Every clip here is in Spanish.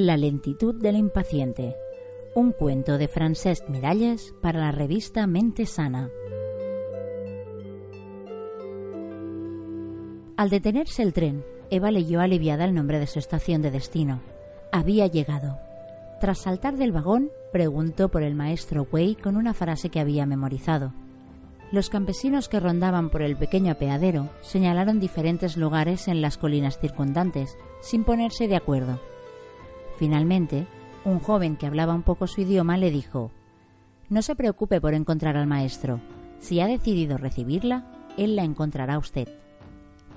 La lentitud del impaciente. Un cuento de Francesc Miralles para la revista Mente Sana. Al detenerse el tren, Eva leyó aliviada el nombre de su estación de destino. Había llegado. Tras saltar del vagón, preguntó por el maestro Wei con una frase que había memorizado. Los campesinos que rondaban por el pequeño apeadero señalaron diferentes lugares en las colinas circundantes, sin ponerse de acuerdo. Finalmente, un joven que hablaba un poco su idioma le dijo No se preocupe por encontrar al maestro. Si ha decidido recibirla, él la encontrará a usted.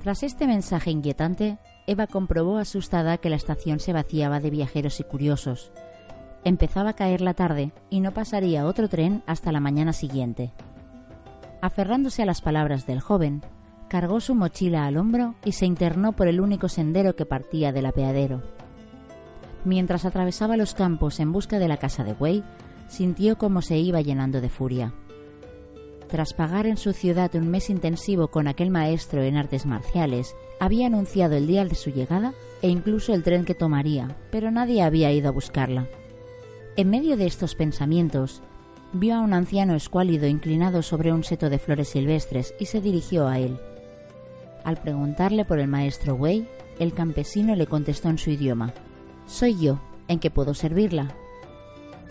Tras este mensaje inquietante, Eva comprobó asustada que la estación se vaciaba de viajeros y curiosos. Empezaba a caer la tarde y no pasaría otro tren hasta la mañana siguiente. Aferrándose a las palabras del joven, cargó su mochila al hombro y se internó por el único sendero que partía del apeadero. Mientras atravesaba los campos en busca de la casa de Wei, sintió cómo se iba llenando de furia. Tras pagar en su ciudad un mes intensivo con aquel maestro en artes marciales, había anunciado el día de su llegada e incluso el tren que tomaría, pero nadie había ido a buscarla. En medio de estos pensamientos, vio a un anciano escuálido inclinado sobre un seto de flores silvestres y se dirigió a él. Al preguntarle por el maestro Wei, el campesino le contestó en su idioma. Soy yo, ¿en qué puedo servirla?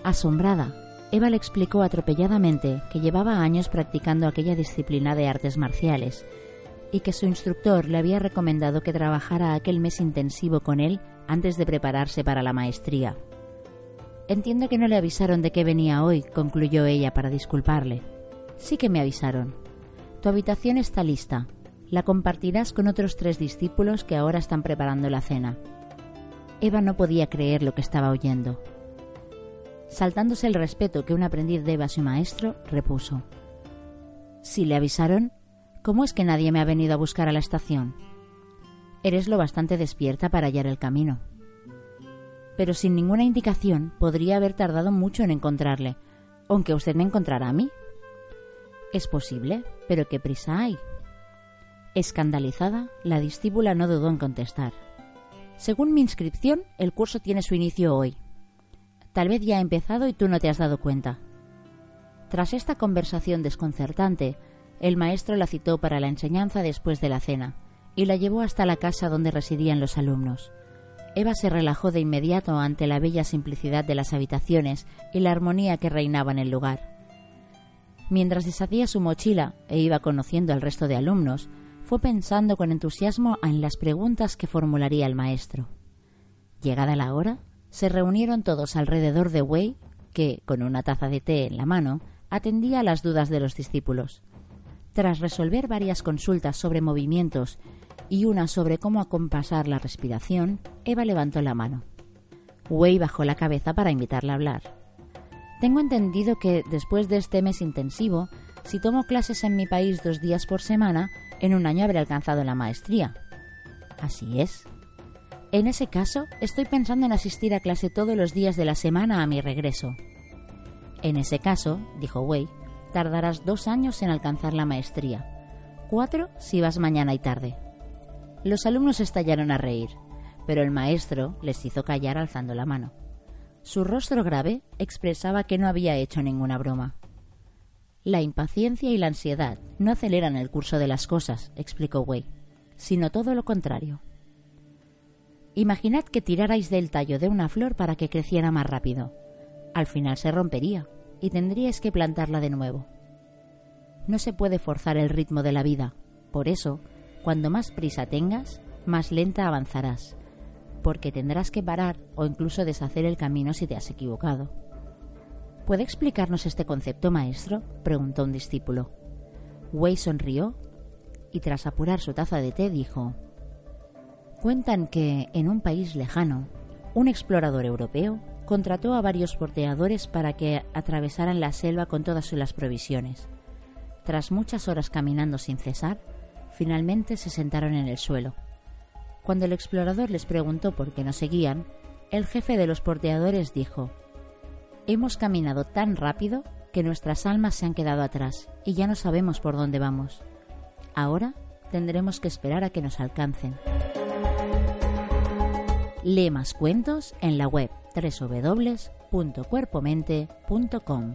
Asombrada, Eva le explicó atropelladamente que llevaba años practicando aquella disciplina de artes marciales y que su instructor le había recomendado que trabajara aquel mes intensivo con él antes de prepararse para la maestría. Entiendo que no le avisaron de que venía hoy, concluyó ella para disculparle. Sí que me avisaron. Tu habitación está lista. La compartirás con otros tres discípulos que ahora están preparando la cena. Eva no podía creer lo que estaba oyendo. Saltándose el respeto que un aprendiz debe a su maestro, repuso. Si le avisaron, ¿cómo es que nadie me ha venido a buscar a la estación? Eres lo bastante despierta para hallar el camino. Pero sin ninguna indicación podría haber tardado mucho en encontrarle, aunque usted me encontrará a mí. Es posible, pero ¿qué prisa hay? Escandalizada, la discípula no dudó en contestar. Según mi inscripción, el curso tiene su inicio hoy. Tal vez ya ha empezado y tú no te has dado cuenta. Tras esta conversación desconcertante, el maestro la citó para la enseñanza después de la cena y la llevó hasta la casa donde residían los alumnos. Eva se relajó de inmediato ante la bella simplicidad de las habitaciones y la armonía que reinaba en el lugar. Mientras deshacía su mochila e iba conociendo al resto de alumnos, fue pensando con entusiasmo en las preguntas que formularía el maestro. Llegada la hora, se reunieron todos alrededor de Wei, que, con una taza de té en la mano, atendía a las dudas de los discípulos. Tras resolver varias consultas sobre movimientos y una sobre cómo acompasar la respiración, Eva levantó la mano. Wei bajó la cabeza para invitarla a hablar. Tengo entendido que, después de este mes intensivo, si tomo clases en mi país dos días por semana, en un año habré alcanzado la maestría. Así es. En ese caso, estoy pensando en asistir a clase todos los días de la semana a mi regreso. En ese caso, dijo Wei, tardarás dos años en alcanzar la maestría. Cuatro si vas mañana y tarde. Los alumnos estallaron a reír, pero el maestro les hizo callar alzando la mano. Su rostro grave expresaba que no había hecho ninguna broma. La impaciencia y la ansiedad no aceleran el curso de las cosas, explicó Wei, sino todo lo contrario. Imaginad que tirarais del tallo de una flor para que creciera más rápido. Al final se rompería y tendríais que plantarla de nuevo. No se puede forzar el ritmo de la vida. Por eso, cuando más prisa tengas, más lenta avanzarás, porque tendrás que parar o incluso deshacer el camino si te has equivocado. ¿Puede explicarnos este concepto, maestro? preguntó un discípulo. Wei sonrió y tras apurar su taza de té dijo Cuentan que, en un país lejano, un explorador europeo contrató a varios porteadores para que atravesaran la selva con todas las provisiones. Tras muchas horas caminando sin cesar, finalmente se sentaron en el suelo. Cuando el explorador les preguntó por qué no seguían, el jefe de los porteadores dijo, Hemos caminado tan rápido que nuestras almas se han quedado atrás y ya no sabemos por dónde vamos. Ahora tendremos que esperar a que nos alcancen. Lee más cuentos en la web www.cuerpomente.com.